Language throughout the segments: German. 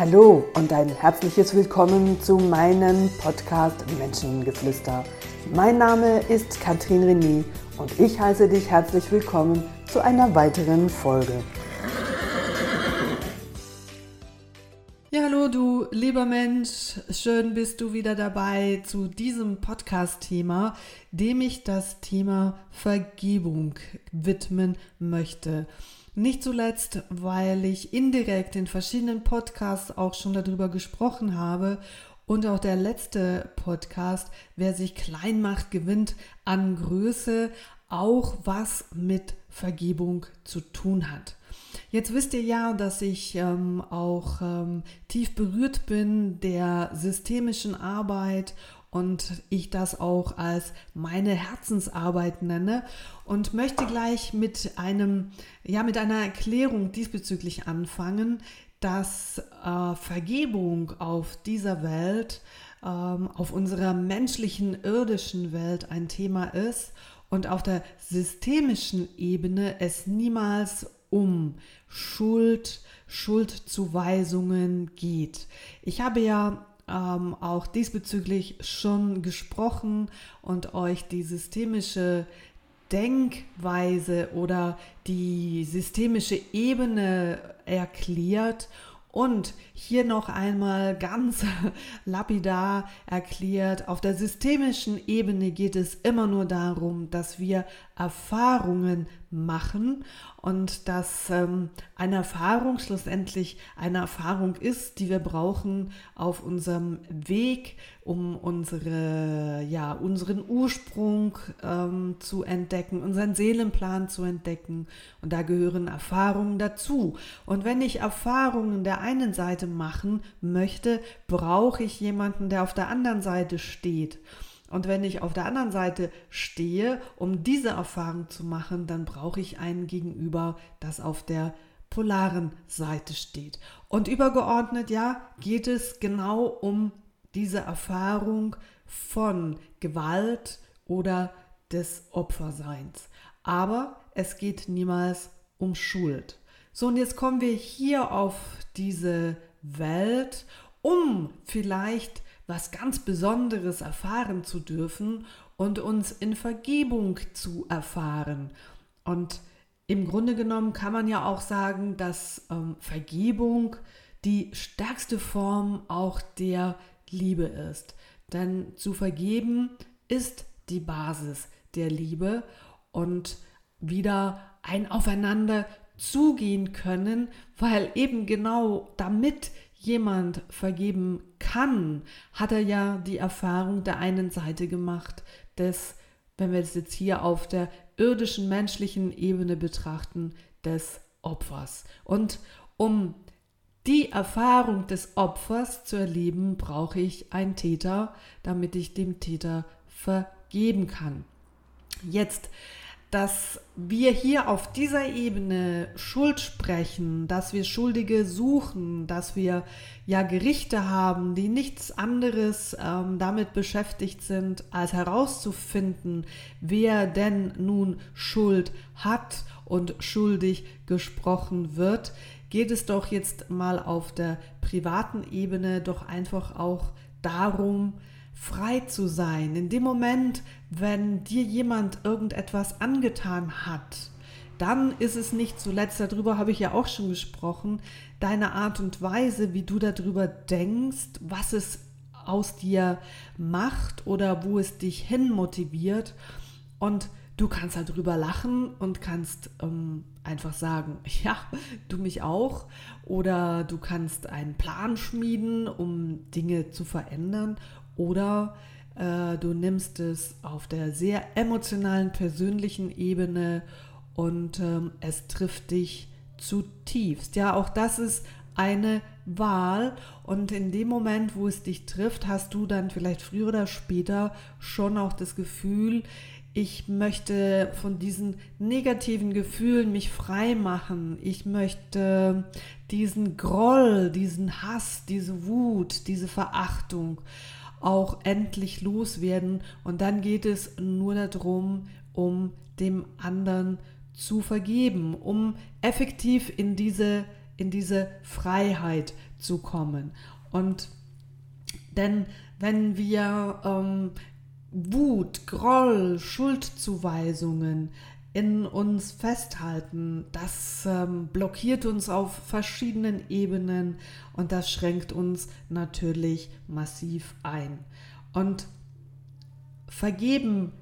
Hallo und ein herzliches Willkommen zu meinem Podcast Menschengeflüster. Mein Name ist Katrin René und ich heiße dich herzlich willkommen zu einer weiteren Folge. Ja, hallo du lieber Mensch, schön bist du wieder dabei zu diesem Podcast-Thema, dem ich das Thema Vergebung widmen möchte. Nicht zuletzt, weil ich indirekt in verschiedenen Podcasts auch schon darüber gesprochen habe und auch der letzte Podcast, wer sich klein macht, gewinnt an Größe, auch was mit Vergebung zu tun hat. Jetzt wisst ihr ja, dass ich ähm, auch ähm, tief berührt bin der systemischen Arbeit und ich das auch als meine Herzensarbeit nenne und möchte gleich mit einem ja mit einer Erklärung diesbezüglich anfangen, dass äh, Vergebung auf dieser Welt, ähm, auf unserer menschlichen irdischen Welt ein Thema ist und auf der systemischen Ebene es niemals um Schuld, Schuldzuweisungen geht. Ich habe ja ähm, auch diesbezüglich schon gesprochen und euch die systemische Denkweise oder die systemische Ebene erklärt und hier noch einmal ganz lapidar erklärt, auf der systemischen Ebene geht es immer nur darum, dass wir Erfahrungen machen und dass ähm, eine Erfahrung schlussendlich eine Erfahrung ist, die wir brauchen auf unserem Weg, um unsere, ja, unseren Ursprung ähm, zu entdecken, unseren Seelenplan zu entdecken. Und da gehören Erfahrungen dazu. Und wenn ich Erfahrungen der einen Seite machen möchte, brauche ich jemanden, der auf der anderen Seite steht. Und wenn ich auf der anderen Seite stehe, um diese Erfahrung zu machen, dann brauche ich einen Gegenüber, das auf der polaren Seite steht. Und übergeordnet, ja, geht es genau um diese Erfahrung von Gewalt oder des Opferseins. Aber es geht niemals um Schuld. So, und jetzt kommen wir hier auf diese Welt, um vielleicht was ganz Besonderes erfahren zu dürfen und uns in Vergebung zu erfahren. Und im Grunde genommen kann man ja auch sagen, dass ähm, Vergebung die stärkste Form auch der Liebe ist. Denn zu vergeben ist die Basis der Liebe und wieder ein Aufeinander zugehen können, weil eben genau damit jemand vergeben kann, hat er ja die Erfahrung der einen Seite gemacht, des, wenn wir es jetzt hier auf der irdischen menschlichen Ebene betrachten, des Opfers. Und um die Erfahrung des Opfers zu erleben, brauche ich einen Täter, damit ich dem Täter vergeben kann. Jetzt dass wir hier auf dieser Ebene Schuld sprechen, dass wir Schuldige suchen, dass wir ja Gerichte haben, die nichts anderes ähm, damit beschäftigt sind, als herauszufinden, wer denn nun Schuld hat und schuldig gesprochen wird, geht es doch jetzt mal auf der privaten Ebene doch einfach auch darum, frei zu sein. In dem Moment, wenn dir jemand irgendetwas angetan hat, dann ist es nicht zuletzt, darüber habe ich ja auch schon gesprochen, deine Art und Weise, wie du darüber denkst, was es aus dir macht oder wo es dich hin motiviert. Und du kannst darüber lachen und kannst ähm, einfach sagen, ja, du mich auch. Oder du kannst einen Plan schmieden, um Dinge zu verändern. Oder äh, du nimmst es auf der sehr emotionalen, persönlichen Ebene und ähm, es trifft dich zutiefst. Ja, auch das ist eine Wahl und in dem Moment, wo es dich trifft, hast du dann vielleicht früher oder später schon auch das Gefühl, ich möchte von diesen negativen Gefühlen mich frei machen. Ich möchte diesen Groll, diesen Hass, diese Wut, diese Verachtung auch endlich loswerden. Und dann geht es nur darum, um dem anderen zu vergeben, um effektiv in diese in diese Freiheit zu kommen. Und denn wenn wir ähm, Wut, Groll, Schuldzuweisungen in uns festhalten, das ähm, blockiert uns auf verschiedenen Ebenen und das schränkt uns natürlich massiv ein. Und vergeben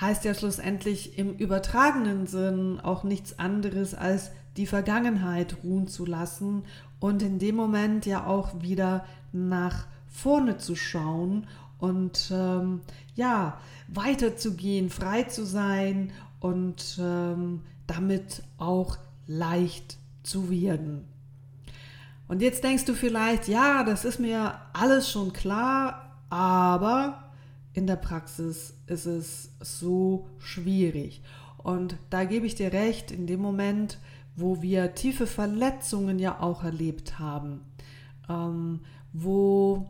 heißt ja schlussendlich im übertragenen Sinn auch nichts anderes als die Vergangenheit ruhen zu lassen und in dem Moment ja auch wieder nach vorne zu schauen und ähm, ja, weiterzugehen, frei zu sein und ähm, damit auch leicht zu werden. Und jetzt denkst du vielleicht, ja, das ist mir alles schon klar, aber in der Praxis ist es so schwierig. Und da gebe ich dir recht, in dem Moment, wo wir tiefe Verletzungen ja auch erlebt haben, ähm, wo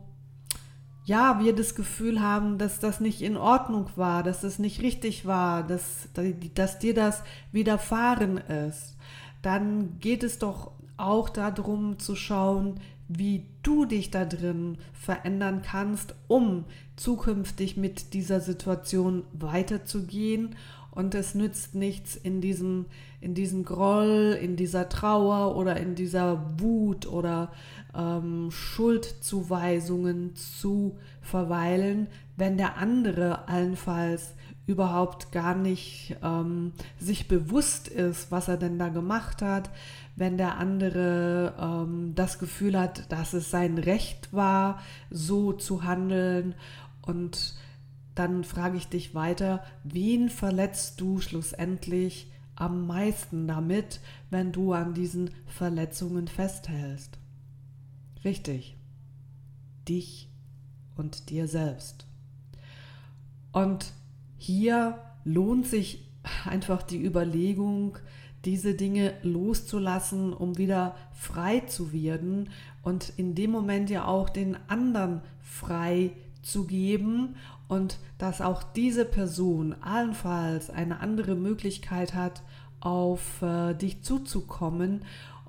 ja, wir das Gefühl haben, dass das nicht in Ordnung war, dass das nicht richtig war, dass, dass dir das widerfahren ist, dann geht es doch auch darum zu schauen, wie du dich da drin verändern kannst, um zukünftig mit dieser Situation weiterzugehen. Und es nützt nichts in diesem, in diesem Groll, in dieser Trauer oder in dieser Wut oder ähm, Schuldzuweisungen zu verweilen, wenn der andere allenfalls überhaupt gar nicht ähm, sich bewusst ist, was er denn da gemacht hat, wenn der andere ähm, das Gefühl hat, dass es sein Recht war, so zu handeln. Und dann frage ich dich weiter, wen verletzt du schlussendlich am meisten damit, wenn du an diesen Verletzungen festhältst? Richtig. Dich und dir selbst. Und hier lohnt sich einfach die Überlegung, diese Dinge loszulassen, um wieder frei zu werden und in dem Moment ja auch den anderen frei zu geben und dass auch diese Person allenfalls eine andere Möglichkeit hat, auf äh, dich zuzukommen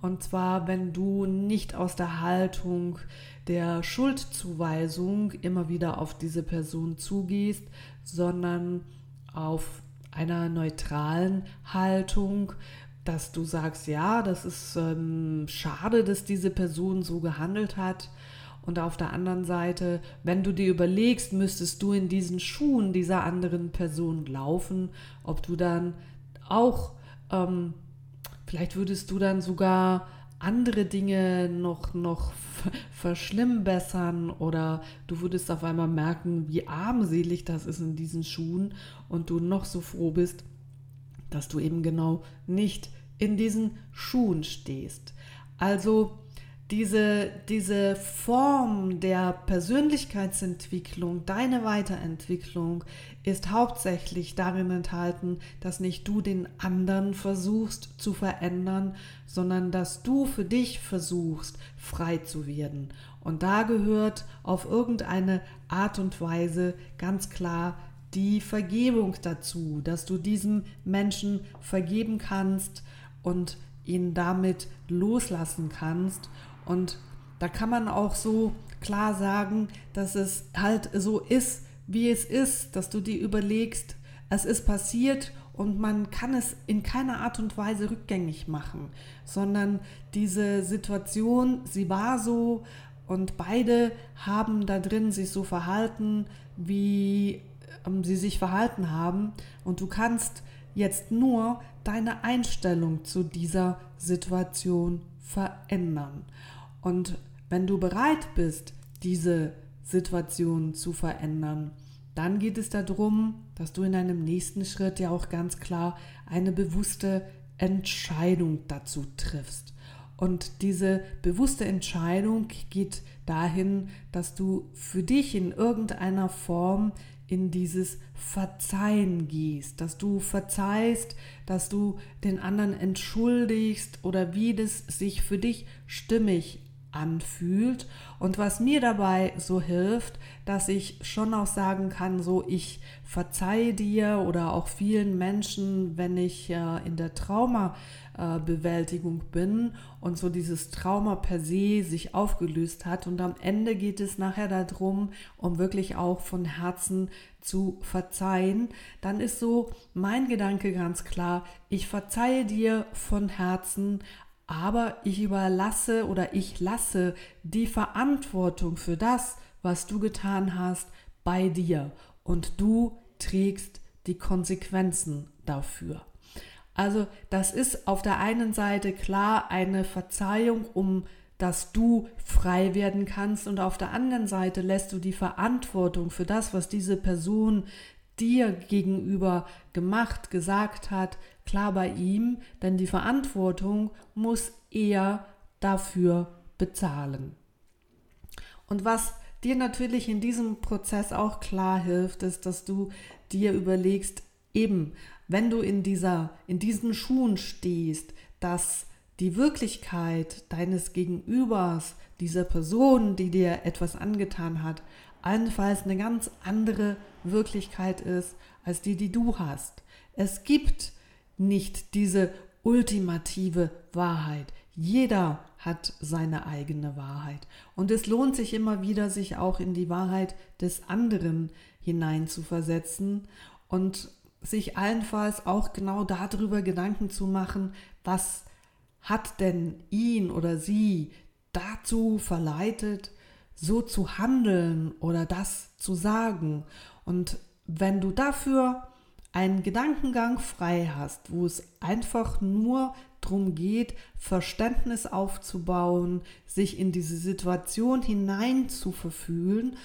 und zwar, wenn du nicht aus der Haltung der Schuldzuweisung immer wieder auf diese Person zugehst, sondern auf einer neutralen Haltung, dass du sagst, ja, das ist ähm, schade, dass diese Person so gehandelt hat. Und auf der anderen Seite, wenn du dir überlegst, müsstest du in diesen Schuhen dieser anderen Person laufen, ob du dann auch ähm, Vielleicht würdest du dann sogar andere Dinge noch, noch verschlimmbessern oder du würdest auf einmal merken, wie armselig das ist in diesen Schuhen und du noch so froh bist, dass du eben genau nicht in diesen Schuhen stehst. Also diese, diese Form der Persönlichkeitsentwicklung, deine Weiterentwicklung ist hauptsächlich darin enthalten, dass nicht du den anderen versuchst zu verändern, sondern dass du für dich versuchst, frei zu werden. Und da gehört auf irgendeine Art und Weise ganz klar die Vergebung dazu, dass du diesem Menschen vergeben kannst und ihn damit loslassen kannst und da kann man auch so klar sagen, dass es halt so ist, wie es ist, dass du dir überlegst, es ist passiert und man kann es in keiner Art und Weise rückgängig machen, sondern diese Situation, sie war so und beide haben da drin sich so verhalten, wie ähm, sie sich verhalten haben und du kannst jetzt nur deine Einstellung zu dieser Situation verändern. Und wenn du bereit bist, diese Situation zu verändern, dann geht es darum, dass du in einem nächsten Schritt ja auch ganz klar eine bewusste Entscheidung dazu triffst. Und diese bewusste Entscheidung geht dahin, dass du für dich in irgendeiner Form in dieses Verzeihen gehst, dass du verzeihst, dass du den anderen entschuldigst oder wie das sich für dich stimmig anfühlt. Und was mir dabei so hilft, dass ich schon auch sagen kann, so ich verzeihe dir oder auch vielen Menschen, wenn ich äh, in der Traumabewältigung bin und so dieses Trauma per se sich aufgelöst hat. Und am Ende geht es nachher darum, um wirklich auch von Herzen zu verzeihen, dann ist so mein Gedanke ganz klar, ich verzeihe dir von Herzen, aber ich überlasse oder ich lasse die Verantwortung für das, was du getan hast, bei dir und du trägst die Konsequenzen dafür. Also das ist auf der einen Seite klar eine Verzeihung, um dass du frei werden kannst und auf der anderen Seite lässt du die Verantwortung für das, was diese Person dir gegenüber gemacht, gesagt hat, klar bei ihm, denn die Verantwortung muss er dafür bezahlen. Und was dir natürlich in diesem Prozess auch klar hilft, ist, dass du dir überlegst, eben, wenn du in dieser, in diesen Schuhen stehst, dass die Wirklichkeit deines Gegenübers, dieser Person, die dir etwas angetan hat, allenfalls eine ganz andere Wirklichkeit ist als die, die du hast. Es gibt nicht diese ultimative Wahrheit. Jeder hat seine eigene Wahrheit. Und es lohnt sich immer wieder, sich auch in die Wahrheit des anderen hineinzuversetzen und sich allenfalls auch genau darüber Gedanken zu machen, was hat denn ihn oder sie dazu verleitet, so zu handeln oder das zu sagen. Und wenn du dafür einen Gedankengang frei hast, wo es einfach nur darum geht, Verständnis aufzubauen, sich in diese Situation hinein zu verfühlen,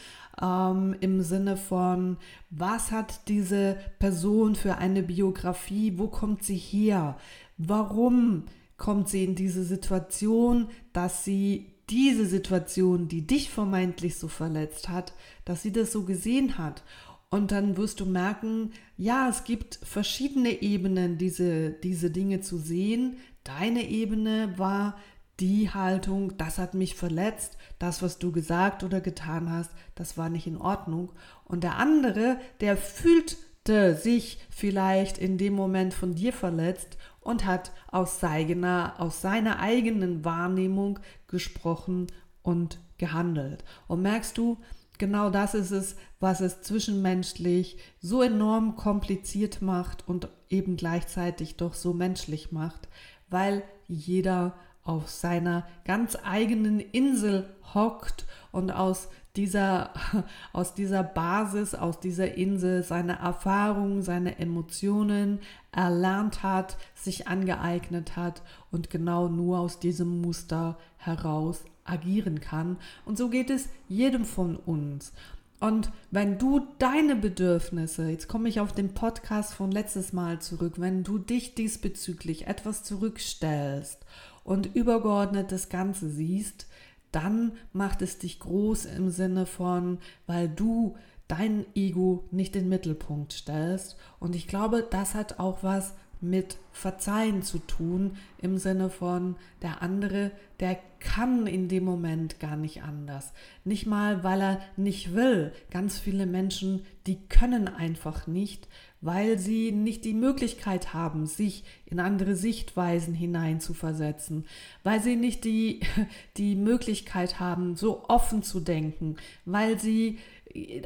ähm, im Sinne von, was hat diese Person für eine Biografie, wo kommt sie her, warum kommt sie in diese Situation, dass sie diese Situation, die dich vermeintlich so verletzt hat, dass sie das so gesehen hat. Und dann wirst du merken, ja, es gibt verschiedene Ebenen, diese, diese Dinge zu sehen. Deine Ebene war die Haltung, das hat mich verletzt, das, was du gesagt oder getan hast, das war nicht in Ordnung. Und der andere, der fühlte sich vielleicht in dem Moment von dir verletzt und hat aus seiner, aus seiner eigenen Wahrnehmung gesprochen und gehandelt. Und merkst du, genau das ist es, was es zwischenmenschlich so enorm kompliziert macht und eben gleichzeitig doch so menschlich macht, weil jeder auf seiner ganz eigenen Insel hockt und aus dieser, aus dieser Basis, aus dieser Insel seine Erfahrungen, seine Emotionen erlernt hat, sich angeeignet hat und genau nur aus diesem Muster heraus agieren kann. Und so geht es jedem von uns. Und wenn du deine Bedürfnisse, jetzt komme ich auf den Podcast von letztes Mal zurück, wenn du dich diesbezüglich etwas zurückstellst und übergeordnet das Ganze siehst, dann macht es dich groß im Sinne von, weil du dein Ego nicht in den Mittelpunkt stellst. Und ich glaube, das hat auch was mit Verzeihen zu tun, im Sinne von der andere, der kann in dem Moment gar nicht anders. Nicht mal, weil er nicht will. Ganz viele Menschen, die können einfach nicht, weil sie nicht die Möglichkeit haben, sich in andere Sichtweisen hineinzuversetzen, weil sie nicht die, die Möglichkeit haben, so offen zu denken, weil sie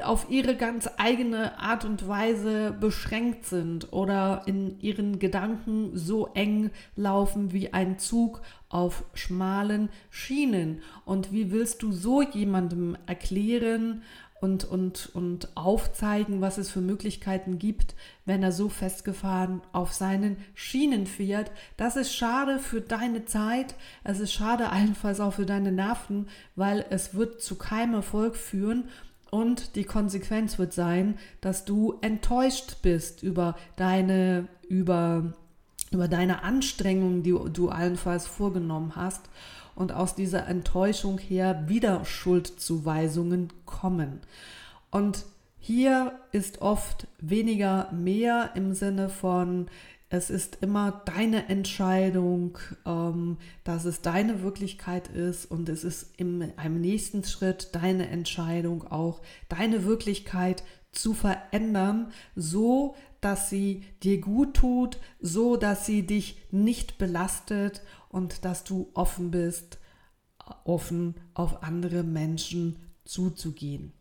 auf ihre ganz eigene Art und Weise beschränkt sind oder in ihren Gedanken so eng laufen wie ein Zug auf schmalen Schienen. Und wie willst du so jemandem erklären und, und, und aufzeigen, was es für Möglichkeiten gibt, wenn er so festgefahren auf seinen Schienen fährt? Das ist schade für deine Zeit, es ist schade allenfalls auch für deine Nerven, weil es wird zu keinem Erfolg führen und die Konsequenz wird sein, dass du enttäuscht bist über deine, über, über deine Anstrengungen, die du allenfalls vorgenommen hast. Und aus dieser Enttäuschung her wieder Schuldzuweisungen kommen. Und hier ist oft weniger mehr im Sinne von, es ist immer deine Entscheidung, ähm, dass es deine Wirklichkeit ist und es ist in einem nächsten Schritt deine Entscheidung auch, deine Wirklichkeit zu verändern, so dass sie dir gut tut, so dass sie dich nicht belastet und dass du offen bist, offen auf andere Menschen zuzugehen.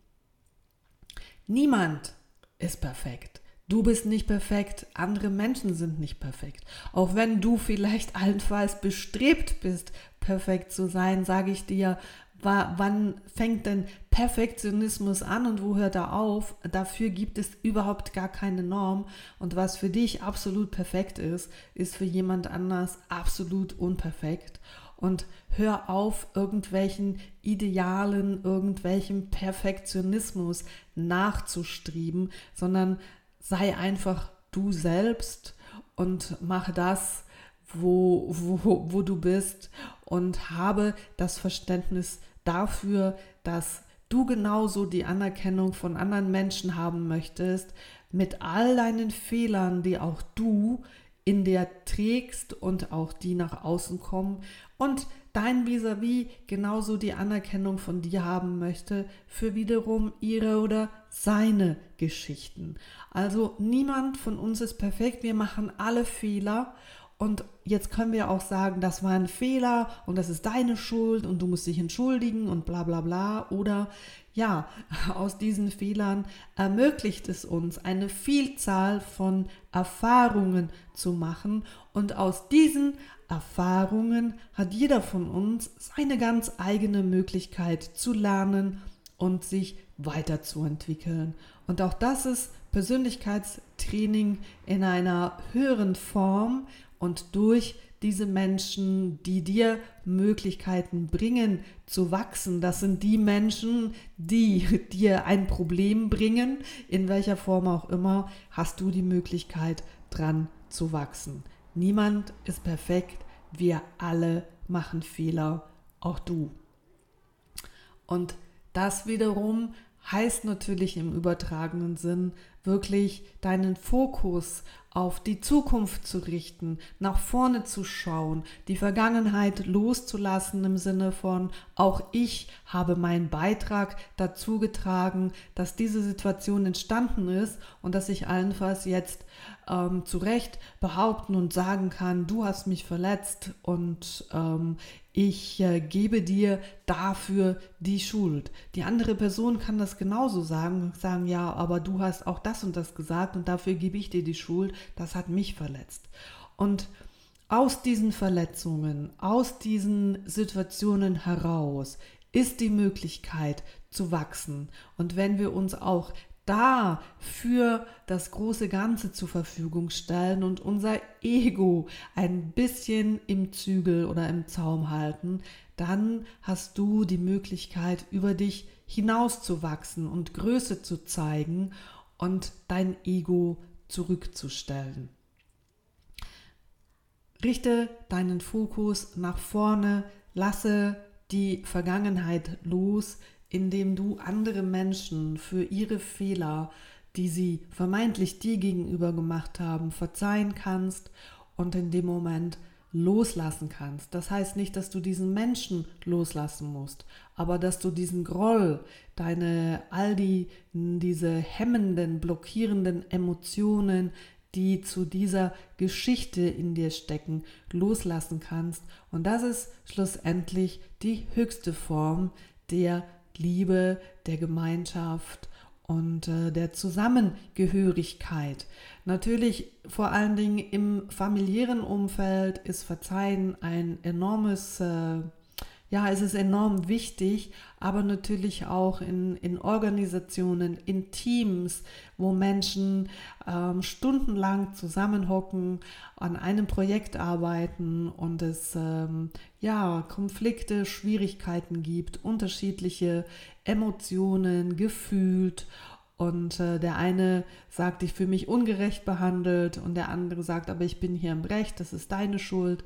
Niemand ist perfekt. Du bist nicht perfekt, andere Menschen sind nicht perfekt. Auch wenn du vielleicht allenfalls bestrebt bist, perfekt zu sein, sage ich dir, wann fängt denn Perfektionismus an und wo hört er auf? Dafür gibt es überhaupt gar keine Norm. Und was für dich absolut perfekt ist, ist für jemand anders absolut unperfekt. Und hör auf, irgendwelchen Idealen, irgendwelchem Perfektionismus nachzustreben, sondern sei einfach du selbst und mache das, wo, wo, wo du bist und habe das Verständnis dafür, dass du genauso die Anerkennung von anderen Menschen haben möchtest, mit all deinen Fehlern, die auch du in dir trägst und auch die nach außen kommen und dein vis-à-vis -vis genauso die Anerkennung von dir haben möchte für wiederum ihre oder seine Geschichten. Also niemand von uns ist perfekt, wir machen alle Fehler und jetzt können wir auch sagen, das war ein Fehler und das ist deine Schuld und du musst dich entschuldigen und bla bla bla. Oder ja, aus diesen Fehlern ermöglicht es uns, eine Vielzahl von Erfahrungen zu machen. Und aus diesen Erfahrungen hat jeder von uns seine ganz eigene Möglichkeit zu lernen und sich weiterzuentwickeln. Und auch das ist Persönlichkeitstraining in einer höheren Form und durch diese Menschen, die dir Möglichkeiten bringen zu wachsen. Das sind die Menschen, die dir ein Problem bringen, in welcher Form auch immer, hast du die Möglichkeit dran zu wachsen. Niemand ist perfekt, wir alle machen Fehler, auch du. Und das wiederum heißt natürlich im übertragenen Sinn wirklich deinen Fokus auf die Zukunft zu richten, nach vorne zu schauen, die Vergangenheit loszulassen im Sinne von, auch ich habe meinen Beitrag dazu getragen, dass diese Situation entstanden ist und dass ich allenfalls jetzt ähm, zu Recht behaupten und sagen kann, du hast mich verletzt und ähm, ich äh, gebe dir dafür die Schuld. Die andere Person kann das genauso sagen, sagen, ja, aber du hast auch das und das gesagt und dafür gebe ich dir die Schuld, das hat mich verletzt. Und aus diesen Verletzungen, aus diesen Situationen heraus ist die Möglichkeit zu wachsen. Und wenn wir uns auch da für das große Ganze zur Verfügung stellen und unser Ego ein bisschen im Zügel oder im Zaum halten, dann hast du die Möglichkeit, über dich hinauszuwachsen und Größe zu zeigen und dein Ego zurückzustellen. Richte deinen Fokus nach vorne, lasse die Vergangenheit los, indem du andere Menschen für ihre Fehler, die sie vermeintlich dir gegenüber gemacht haben, verzeihen kannst und in dem Moment loslassen kannst. Das heißt nicht, dass du diesen Menschen loslassen musst, aber dass du diesen Groll, deine all die diese hemmenden, blockierenden Emotionen, die zu dieser Geschichte in dir stecken, loslassen kannst. Und das ist schlussendlich die höchste Form der Liebe, der Gemeinschaft und äh, der Zusammengehörigkeit. Natürlich vor allen Dingen im familiären Umfeld ist Verzeihen ein enormes äh, ja, es ist enorm wichtig, aber natürlich auch in, in Organisationen, in Teams, wo Menschen ähm, stundenlang zusammenhocken, an einem Projekt arbeiten und es ähm, ja Konflikte, Schwierigkeiten gibt, unterschiedliche Emotionen gefühlt und äh, der eine sagt, ich fühle mich ungerecht behandelt und der andere sagt, aber ich bin hier im Recht, das ist deine Schuld.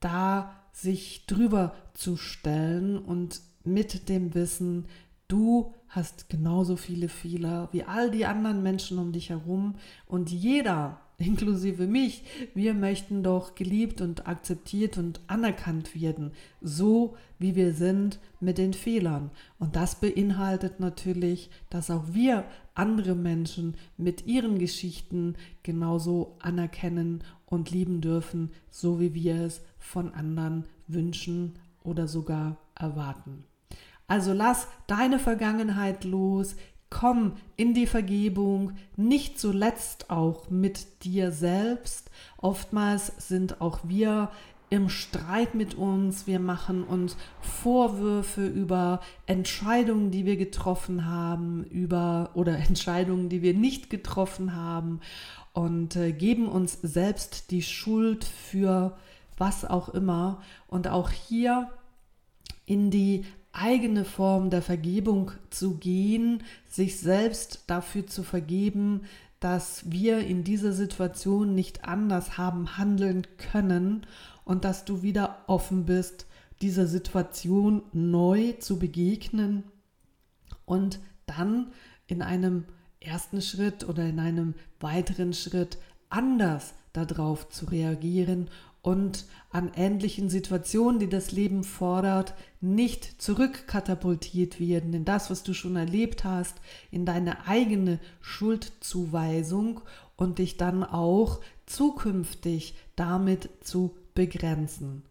Da sich drüber zu stellen und mit dem Wissen, du hast genauso viele Fehler wie all die anderen Menschen um dich herum und jeder inklusive mich, wir möchten doch geliebt und akzeptiert und anerkannt werden, so wie wir sind mit den Fehlern. Und das beinhaltet natürlich, dass auch wir andere Menschen mit ihren Geschichten genauso anerkennen und lieben dürfen, so wie wir es von anderen wünschen oder sogar erwarten. Also lass deine Vergangenheit los, komm in die Vergebung, nicht zuletzt auch mit dir selbst. Oftmals sind auch wir im Streit mit uns, wir machen uns Vorwürfe über Entscheidungen, die wir getroffen haben, über oder Entscheidungen, die wir nicht getroffen haben und äh, geben uns selbst die Schuld für was auch immer und auch hier in die eigene Form der Vergebung zu gehen, sich selbst dafür zu vergeben, dass wir in dieser Situation nicht anders haben handeln können und dass du wieder offen bist, dieser Situation neu zu begegnen und dann in einem ersten Schritt oder in einem weiteren Schritt anders darauf zu reagieren und an ähnlichen Situationen, die das Leben fordert, nicht zurückkatapultiert werden in das, was du schon erlebt hast, in deine eigene Schuldzuweisung und dich dann auch zukünftig damit zu begrenzen.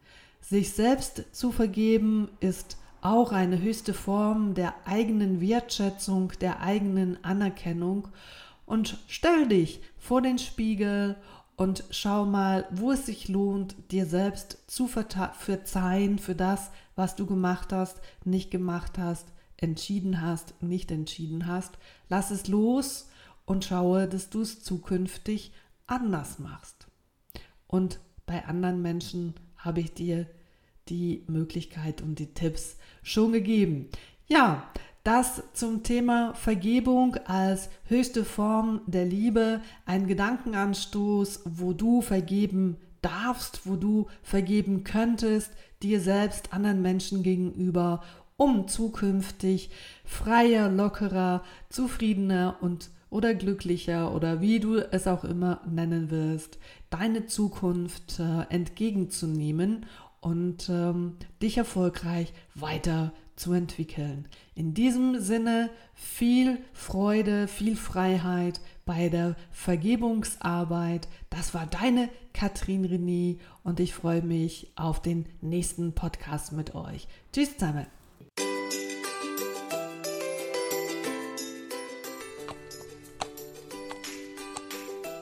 Sich selbst zu vergeben ist auch eine höchste Form der eigenen Wertschätzung, der eigenen Anerkennung und stell dich vor den Spiegel und schau mal, wo es sich lohnt, dir selbst zu verzeihen für das, was du gemacht hast, nicht gemacht hast, entschieden hast, nicht entschieden hast. Lass es los und schaue, dass du es zukünftig anders machst. Und bei anderen Menschen habe ich dir die Möglichkeit und die Tipps schon gegeben. Ja, das zum Thema Vergebung als höchste Form der Liebe, ein Gedankenanstoß, wo du vergeben darfst, wo du vergeben könntest, dir selbst, anderen Menschen gegenüber, um zukünftig freier, lockerer, zufriedener und oder glücklicher oder wie du es auch immer nennen wirst, deine Zukunft äh, entgegenzunehmen und ähm, dich erfolgreich weiter zu entwickeln. In diesem Sinne viel Freude, viel Freiheit bei der Vergebungsarbeit. Das war deine Katrin René und ich freue mich auf den nächsten Podcast mit euch. Tschüss zusammen.